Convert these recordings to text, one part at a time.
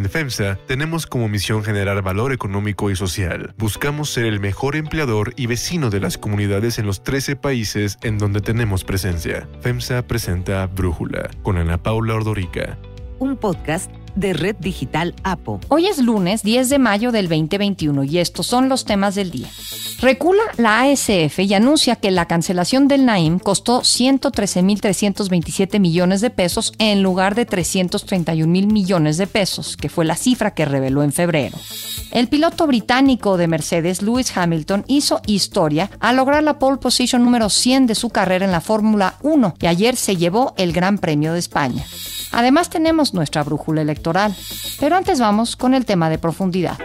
En FEMSA tenemos como misión generar valor económico y social. Buscamos ser el mejor empleador y vecino de las comunidades en los 13 países en donde tenemos presencia. FEMSA presenta Brújula con Ana Paula Ordorica. Un podcast de Red Digital APO. Hoy es lunes 10 de mayo del 2021 y estos son los temas del día. Recula la ASF y anuncia que la cancelación del Naim costó 113.327 millones de pesos en lugar de 331.000 millones de pesos, que fue la cifra que reveló en febrero. El piloto británico de Mercedes, Lewis Hamilton, hizo historia al lograr la pole position número 100 de su carrera en la Fórmula 1 y ayer se llevó el Gran Premio de España. Además tenemos nuestra brújula electoral. Pero antes vamos con el tema de profundidad.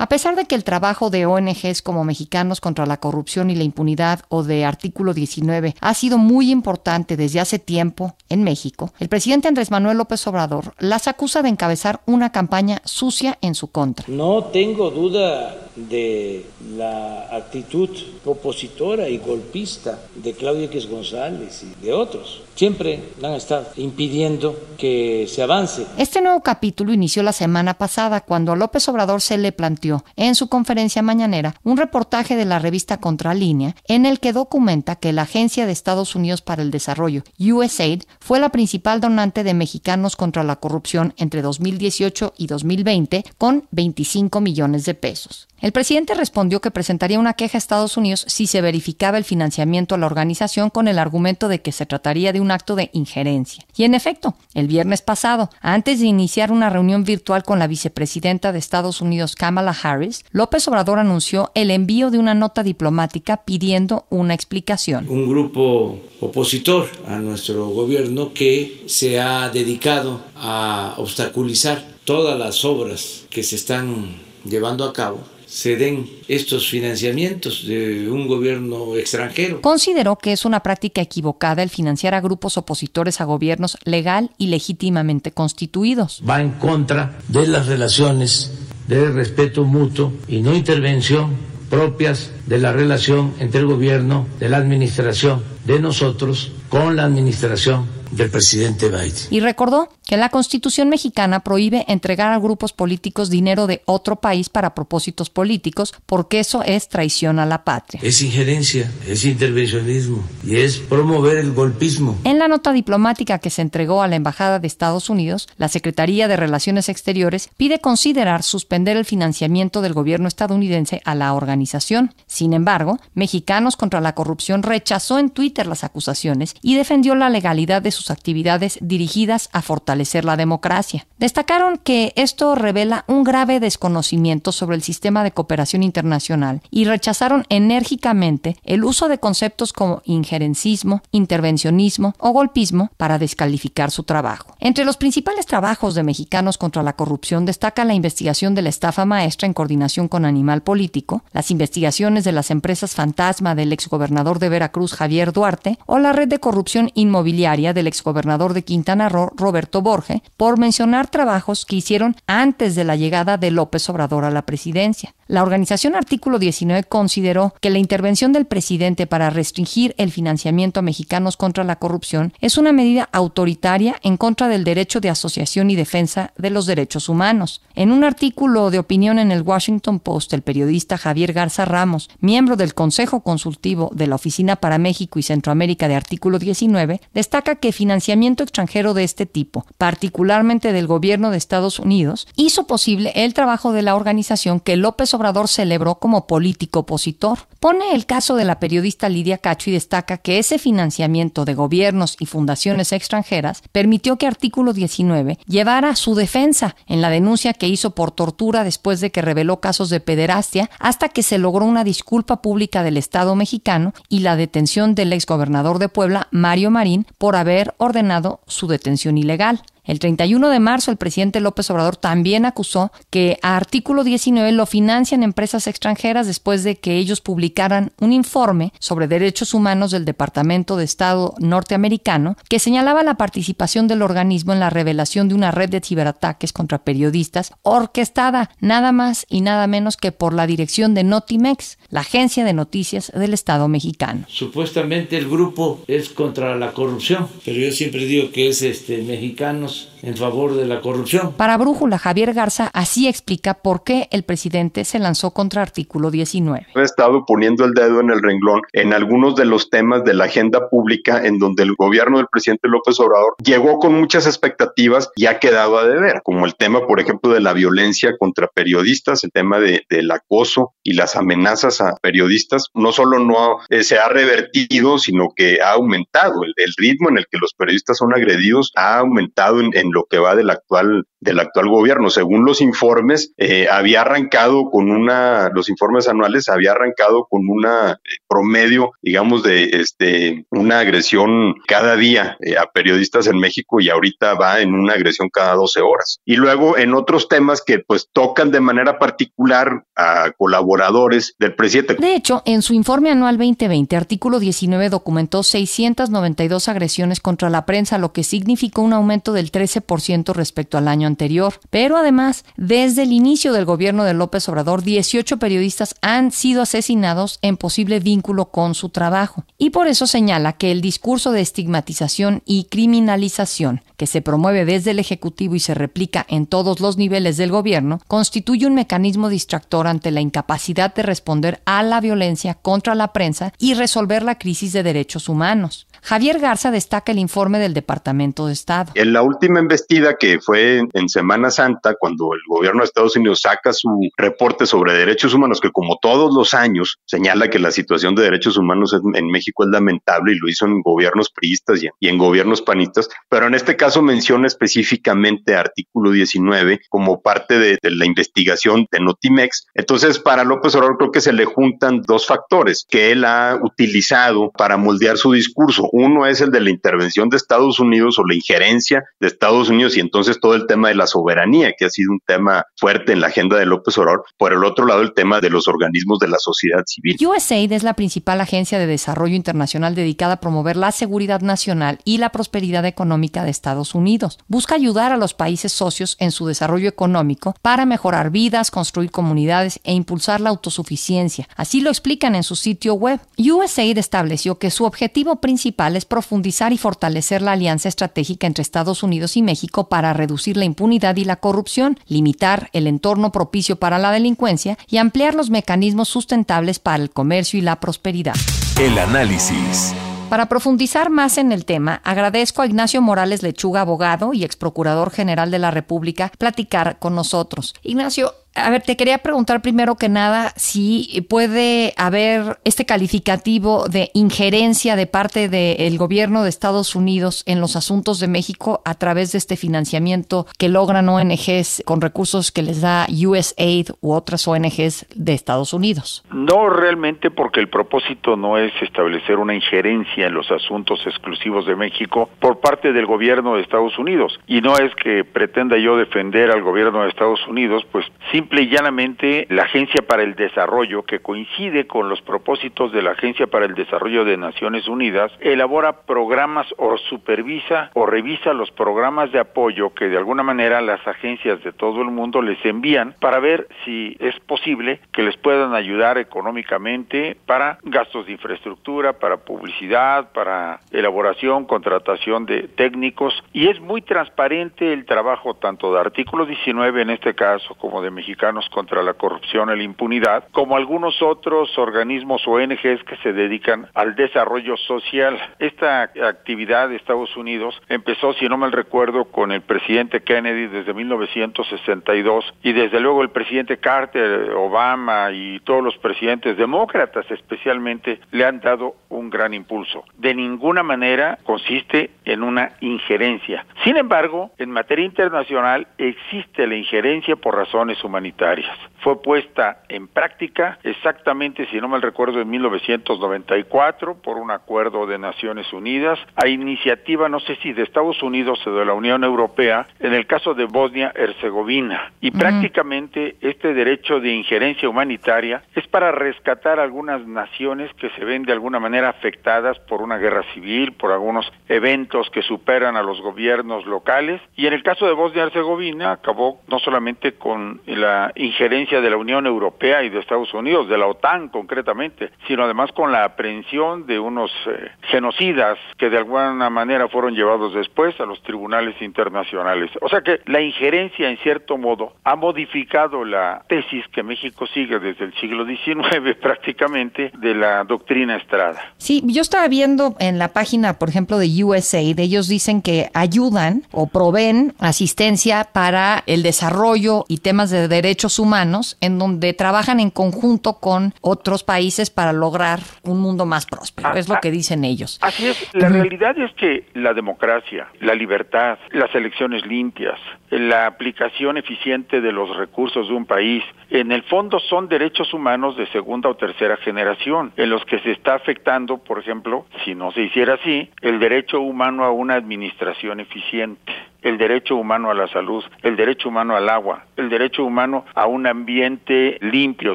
A pesar de que el trabajo de ONGs como Mexicanos contra la Corrupción y la Impunidad o de Artículo 19 ha sido muy importante desde hace tiempo en México, el presidente Andrés Manuel López Obrador las acusa de encabezar una campaña sucia en su contra. No tengo duda de la actitud opositora y golpista de Claudia X González y de otros. Siempre han estado impidiendo que se avance. Este nuevo capítulo inició la semana pasada cuando a López Obrador se le planteó en su conferencia mañanera un reportaje de la revista Contralínea en el que documenta que la Agencia de Estados Unidos para el Desarrollo, USAID, fue la principal donante de mexicanos contra la corrupción entre 2018 y 2020 con 25 millones de pesos. El presidente respondió que presentaría una queja a Estados Unidos si se verificaba el financiamiento a la organización con el argumento de que se trataría de un acto de injerencia. Y en efecto, el viernes pasado, antes de iniciar una reunión virtual con la vicepresidenta de Estados Unidos, Kamala Harris, López Obrador anunció el envío de una nota diplomática pidiendo una explicación. Un grupo opositor a nuestro gobierno que se ha dedicado a obstaculizar todas las obras que se están llevando a cabo se den estos financiamientos de un gobierno extranjero. Consideró que es una práctica equivocada el financiar a grupos opositores a gobiernos legal y legítimamente constituidos. Va en contra de las relaciones de respeto mutuo y no intervención propias de la relación entre el gobierno, de la administración, de nosotros con la administración del presidente Biden. Y recordó que la Constitución mexicana prohíbe entregar a grupos políticos dinero de otro país para propósitos políticos, porque eso es traición a la patria. Es injerencia, es intervencionismo y es promover el golpismo. En la nota diplomática que se entregó a la Embajada de Estados Unidos, la Secretaría de Relaciones Exteriores pide considerar suspender el financiamiento del gobierno estadounidense a la organización. Sin embargo, Mexicanos contra la Corrupción rechazó en Twitter las acusaciones y defendió la legalidad de sus actividades dirigidas a fortalecer la democracia. Destacaron que esto revela un grave desconocimiento sobre el sistema de cooperación internacional y rechazaron enérgicamente el uso de conceptos como injerencismo, intervencionismo o golpismo para descalificar su trabajo. Entre los principales trabajos de mexicanos contra la corrupción destaca la investigación de la estafa maestra en coordinación con Animal Político, las investigaciones de las empresas fantasma del exgobernador de Veracruz Javier Duarte o la red de corrupción inmobiliaria del exgobernador de Quintana Roo, Roberto Borge, por mencionar trabajos que hicieron antes de la llegada de López Obrador a la presidencia. La organización Artículo 19 consideró que la intervención del presidente para restringir el financiamiento a mexicanos contra la corrupción es una medida autoritaria en contra del derecho de asociación y defensa de los derechos humanos. En un artículo de opinión en el Washington Post, el periodista Javier Garza Ramos, miembro del Consejo Consultivo de la Oficina para México y Centroamérica de Artículo 19, destaca que financiamiento extranjero de este tipo, particularmente del gobierno de Estados Unidos, hizo posible el trabajo de la organización que López Obrador celebró como político opositor. Pone el caso de la periodista Lidia Cacho y destaca que ese financiamiento de gobiernos y fundaciones extranjeras permitió que Artículo 19 llevara su defensa en la denuncia que hizo por tortura después de que reveló casos de pederastia hasta que se logró una disculpa pública del Estado mexicano y la detención del exgobernador de Puebla, Mario Marín, por haber ordenado su detención ilegal. El 31 de marzo, el presidente López Obrador también acusó que a artículo 19 lo financian empresas extranjeras después de que ellos publicaran un informe sobre derechos humanos del Departamento de Estado norteamericano que señalaba la participación del organismo en la revelación de una red de ciberataques contra periodistas orquestada nada más y nada menos que por la dirección de Notimex, la agencia de noticias del Estado mexicano. Supuestamente el grupo es contra la corrupción, pero yo siempre digo que es este mexicanos en favor de la corrupción. Para Brújula, Javier Garza así explica por qué el presidente se lanzó contra artículo 19. Ha estado poniendo el dedo en el renglón en algunos de los temas de la agenda pública en donde el gobierno del presidente López Obrador llegó con muchas expectativas y ha quedado a deber, como el tema, por ejemplo, de la violencia contra periodistas, el tema de, del acoso y las amenazas a periodistas, no solo no eh, se ha revertido, sino que ha aumentado. El, ritmo en el que los periodistas son agredidos ha aumentado en, lo que va del actual del actual gobierno. Según los informes, eh, había arrancado con una, los informes anuales había arrancado con una eh, promedio, digamos, de este, una agresión cada día eh, a periodistas en México y ahorita va en una agresión cada 12 horas. Y luego en otros temas que pues tocan de manera particular a colaboradores del presidente. De hecho, en su informe anual 2020, artículo 19 documentó 692 agresiones contra la prensa, lo que significó un aumento del 13% respecto al año anterior. Pero además, desde el inicio del gobierno de López Obrador, 18 periodistas han sido asesinados en posible vínculo con su trabajo. Y por eso señala que el discurso de estigmatización y criminalización que se promueve desde el Ejecutivo y se replica en todos los niveles del gobierno, constituye un mecanismo distractor ante la incapacidad de responder a la violencia contra la prensa y resolver la crisis de derechos humanos. Javier Garza destaca el informe del Departamento de Estado. En la última investida que fue en Semana Santa, cuando el gobierno de Estados Unidos saca su reporte sobre derechos humanos, que como todos los años señala que la situación de derechos humanos en México es lamentable y lo hizo en gobiernos priistas y en, gobiernos panistas, pero en este caso menciona específicamente artículo 19 como parte de, de la investigación de Notimex. Entonces, para López Obrador creo que se le juntan dos factores que él ha utilizado para moldear su discurso. Uno es el de la intervención de Estados Unidos o la injerencia de Estados Unidos y entonces todo el tema de la soberanía, que ha sido un tema fuerte en la agenda de López Obrador. Por el otro lado, el tema de los organismos de la sociedad civil. USAID es la principal agencia de desarrollo internacional dedicada a promover la seguridad nacional y la prosperidad económica de Estados Unidos. Busca ayudar a los países socios en su desarrollo económico para mejorar vidas, construir comunidades e impulsar la autosuficiencia. Así lo explican en su sitio web. USAID estableció que su objetivo principal es profundizar y fortalecer la alianza estratégica entre Estados Unidos y México para reducir la impunidad y la corrupción, limitar el entorno propicio para la delincuencia y ampliar los mecanismos sustentables para el comercio y la prosperidad. El análisis. Para profundizar más en el tema, agradezco a Ignacio Morales Lechuga, abogado y ex procurador general de la República, platicar con nosotros. Ignacio, a ver, te quería preguntar primero que nada si puede haber este calificativo de injerencia de parte del gobierno de Estados Unidos en los asuntos de México a través de este financiamiento que logran ONGs con recursos que les da USAID u otras ONGs de Estados Unidos. No realmente porque el propósito no es establecer una injerencia en los asuntos exclusivos de México por parte del gobierno de Estados Unidos y no es que pretenda yo defender al gobierno de Estados Unidos, pues sí simple y llanamente la Agencia para el Desarrollo, que coincide con los propósitos de la Agencia para el Desarrollo de Naciones Unidas, elabora programas o supervisa o revisa los programas de apoyo que de alguna manera las agencias de todo el mundo les envían para ver si es posible que les puedan ayudar económicamente para gastos de infraestructura, para publicidad, para elaboración, contratación de técnicos. Y es muy transparente el trabajo tanto de artículo 19 en este caso como de México Contra la Corrupción y la Impunidad, como algunos otros organismos ONGs que se dedican al desarrollo social. Esta actividad de Estados Unidos empezó, si no mal recuerdo, con el presidente Kennedy desde 1962 y desde luego el presidente Carter, Obama y todos los presidentes demócratas especialmente le han dado un gran impulso. De ninguna manera consiste en una injerencia. Sin embargo, en materia internacional existe la injerencia por razones humanitarias fue puesta en práctica exactamente, si no mal recuerdo, en 1994 por un acuerdo de Naciones Unidas a iniciativa, no sé si de Estados Unidos o de la Unión Europea, en el caso de Bosnia-Herzegovina. Y prácticamente este derecho de injerencia humanitaria es para rescatar algunas naciones que se ven de alguna manera afectadas por una guerra civil, por algunos eventos que superan a los gobiernos locales. Y en el caso de Bosnia-Herzegovina acabó no solamente con la la injerencia de la Unión Europea y de Estados Unidos, de la OTAN concretamente, sino además con la aprehensión de unos eh, genocidas que de alguna manera fueron llevados después a los tribunales internacionales. O sea que la injerencia, en cierto modo, ha modificado la tesis que México sigue desde el siglo XIX prácticamente de la doctrina Estrada. Sí, yo estaba viendo en la página, por ejemplo, de USAID, ellos dicen que ayudan o proveen asistencia para el desarrollo y temas de derechos humanos, en donde trabajan en conjunto con otros países para lograr un mundo más próspero. es lo que dicen ellos. Así es. La realidad es que la democracia, la libertad, las elecciones limpias, la aplicación eficiente de los recursos de un país, en el fondo son derechos humanos de segunda o tercera generación, en los que se está afectando, por ejemplo, si no se hiciera así, el derecho humano a una administración eficiente el derecho humano a la salud, el derecho humano al agua, el derecho humano a un ambiente limpio,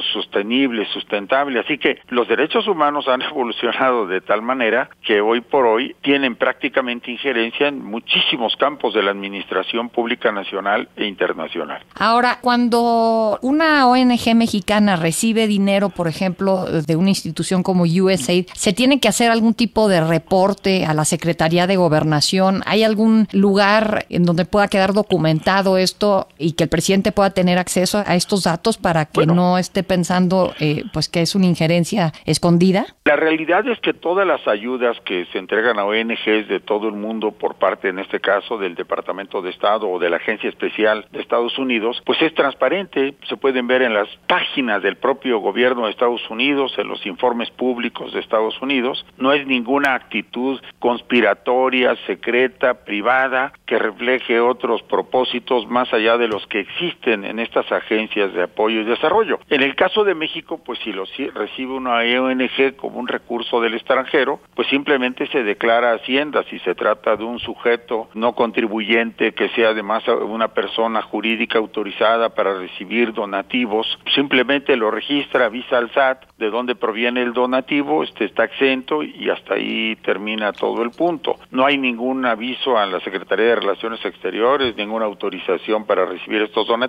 sostenible, sustentable. Así que los derechos humanos han evolucionado de tal manera que hoy por hoy tienen prácticamente injerencia en muchísimos campos de la administración pública nacional e internacional. Ahora, cuando una ONG mexicana recibe dinero, por ejemplo, de una institución como USAID, ¿se tiene que hacer algún tipo de reporte a la Secretaría de Gobernación? ¿Hay algún lugar en donde pueda quedar documentado esto y que el presidente pueda tener acceso a estos datos para que no esté pensando eh, pues que es una injerencia escondida? La realidad es que todas las ayudas que se entregan a ONGs de todo el mundo por parte, en este caso, del Departamento de Estado o de la Agencia Especial de Estados Unidos, pues es transparente, se pueden ver en las páginas del propio gobierno de Estados Unidos, en los informes públicos de Estados Unidos, no es ninguna actitud conspiratoria, secreta, privada, que refleje otros propósitos más allá de los que existen en estas agencias de apoyo y desarrollo. En el caso de México, pues si lo recibe una ONG como un recurso del extranjero, pues simplemente se declara Hacienda si se trata de un sujeto no contribuyente que sea además una persona jurídica autorizada para recibir donativos, simplemente lo registra, avisa al SAT de dónde proviene el donativo, este está exento y hasta ahí termina todo el punto. No hay ningún aviso a la Secretaría de Relaciones Exteriores, ninguna autorización para recibir estos donativos.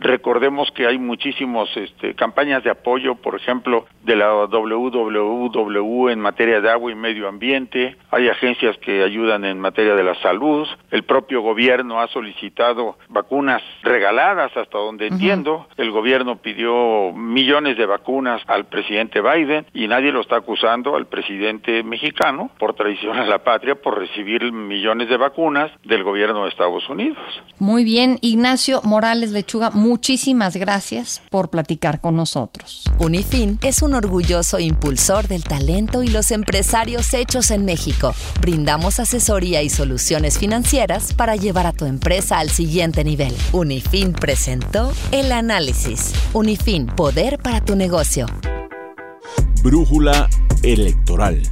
Recordemos que hay muchísimas este, campañas de apoyo, por ejemplo, de la WWW en materia de agua y medio ambiente, hay agencias que ayudan en materia de la salud, el propio gobierno ha solicitado vacunas regaladas, hasta donde entiendo, el gobierno pidió millones de vacunas al presidente Biden y nadie lo está acusando al presidente mexicano por traición a la patria por recibir millones de vacunas del gobierno Estados Unidos. Muy bien, Ignacio Morales Lechuga, muchísimas gracias por platicar con nosotros. Unifin es un orgulloso impulsor del talento y los empresarios hechos en México. Brindamos asesoría y soluciones financieras para llevar a tu empresa al siguiente nivel. Unifin presentó el análisis. Unifin, poder para tu negocio. Brújula electoral.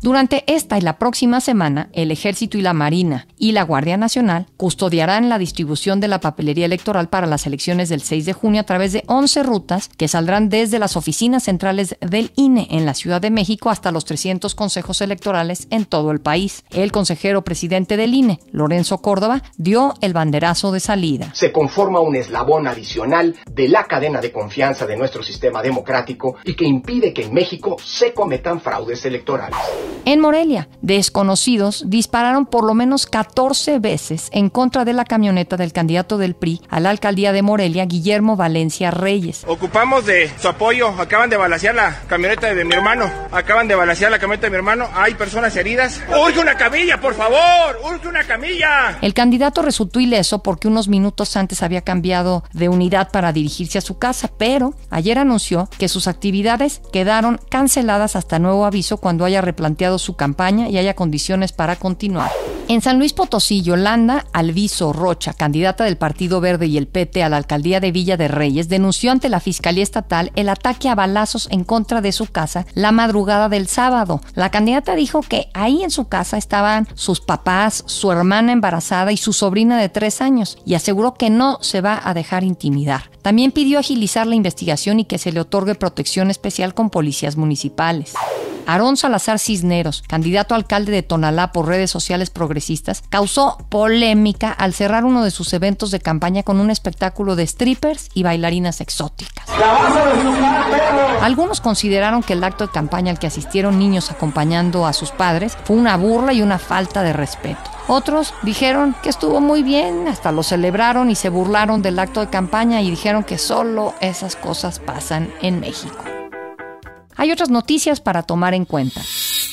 Durante esta y la próxima semana, el Ejército y la Marina y la Guardia Nacional custodiarán la distribución de la papelería electoral para las elecciones del 6 de junio a través de 11 rutas que saldrán desde las oficinas centrales del INE en la Ciudad de México hasta los 300 consejos electorales en todo el país. El consejero presidente del INE, Lorenzo Córdoba, dio el banderazo de salida. Se conforma un eslabón adicional de la cadena de confianza de nuestro sistema democrático y que impide que en México se cometan fraudes electorales. En Morelia, desconocidos dispararon por lo menos 14 veces en contra de la camioneta del candidato del PRI a la alcaldía de Morelia, Guillermo Valencia Reyes. Ocupamos de su apoyo, acaban de balasear la camioneta de mi hermano, acaban de balasear la camioneta de mi hermano, hay personas heridas. ¡Urge una camilla, por favor! ¡Urge una camilla! El candidato resultó ileso porque unos minutos antes había cambiado de unidad para dirigirse a su casa, pero ayer anunció que sus actividades quedaron canceladas hasta nuevo aviso cuando haya su campaña y haya condiciones para continuar. En San Luis Potosí, Yolanda Alviso Rocha, candidata del Partido Verde y el PT a la alcaldía de Villa de Reyes, denunció ante la Fiscalía Estatal el ataque a balazos en contra de su casa la madrugada del sábado. La candidata dijo que ahí en su casa estaban sus papás, su hermana embarazada y su sobrina de tres años, y aseguró que no se va a dejar intimidar. También pidió agilizar la investigación y que se le otorgue protección especial con policías municipales. Aarón Salazar Cisneros, candidato a alcalde de Tonalá por redes sociales progresistas, causó polémica al cerrar uno de sus eventos de campaña con un espectáculo de strippers y bailarinas exóticas. Algunos consideraron que el acto de campaña al que asistieron niños acompañando a sus padres fue una burla y una falta de respeto. Otros dijeron que estuvo muy bien, hasta lo celebraron y se burlaron del acto de campaña y dijeron que solo esas cosas pasan en México. Hay otras noticias para tomar en cuenta.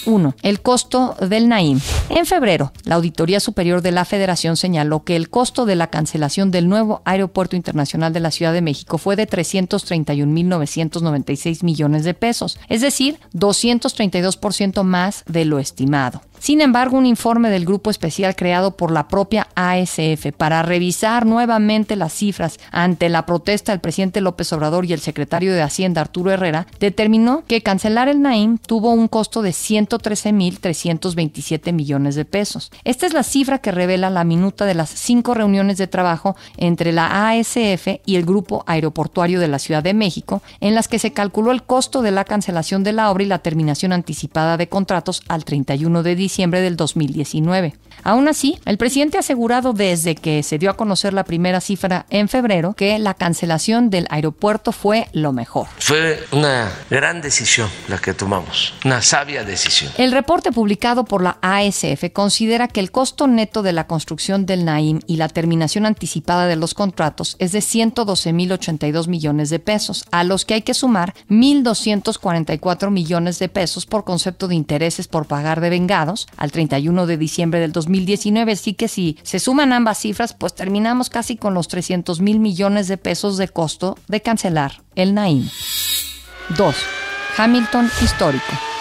1. El costo del Naim. En febrero, la Auditoría Superior de la Federación señaló que el costo de la cancelación del nuevo Aeropuerto Internacional de la Ciudad de México fue de 331.996 millones de pesos, es decir, 232% más de lo estimado. Sin embargo, un informe del grupo especial creado por la propia ASF para revisar nuevamente las cifras ante la protesta del presidente López Obrador y el secretario de Hacienda Arturo Herrera determinó que cancelar el Naim tuvo un costo de 113.327 millones de pesos. Esta es la cifra que revela la minuta de las cinco reuniones de trabajo entre la ASF y el grupo aeroportuario de la Ciudad de México, en las que se calculó el costo de la cancelación de la obra y la terminación anticipada de contratos al 31 de diciembre diciembre del 2019. Aún así, el presidente ha asegurado desde que se dio a conocer la primera cifra en febrero que la cancelación del aeropuerto fue lo mejor. Fue una gran decisión la que tomamos, una sabia decisión. El reporte publicado por la ASF considera que el costo neto de la construcción del Naim y la terminación anticipada de los contratos es de 112.082 millones de pesos, a los que hay que sumar 1.244 millones de pesos por concepto de intereses por pagar de vengados al 31 de diciembre del 2019. Así que si se suman ambas cifras, pues terminamos casi con los 300 mil millones de pesos de costo de cancelar el Naim. 2. Hamilton histórico.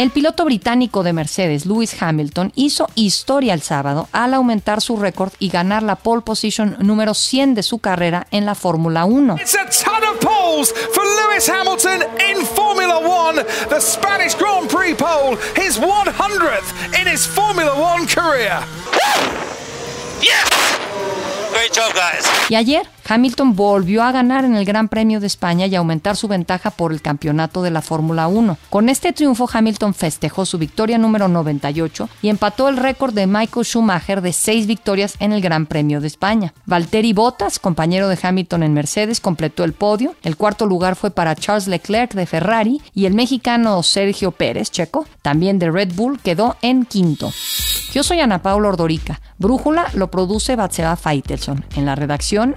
El piloto británico de Mercedes, Lewis Hamilton, hizo historia el sábado al aumentar su récord y ganar la pole position número 100 de su carrera en la Fórmula 1. It's a ton of poles for Lewis Hamilton in Formula One, the Spanish Grand Prix pole, his 100th in his Formula One career. Yes! Great job, guys. Y ayer, Hamilton volvió a ganar en el Gran Premio de España y aumentar su ventaja por el campeonato de la Fórmula 1. Con este triunfo, Hamilton festejó su victoria número 98 y empató el récord de Michael Schumacher de seis victorias en el Gran Premio de España. Valtteri Bottas, compañero de Hamilton en Mercedes, completó el podio. El cuarto lugar fue para Charles Leclerc de Ferrari y el mexicano Sergio Pérez, checo, también de Red Bull, quedó en quinto. Yo soy Ana Paula Ordorica. Brújula lo produce Batseba Faitelson. En la redacción,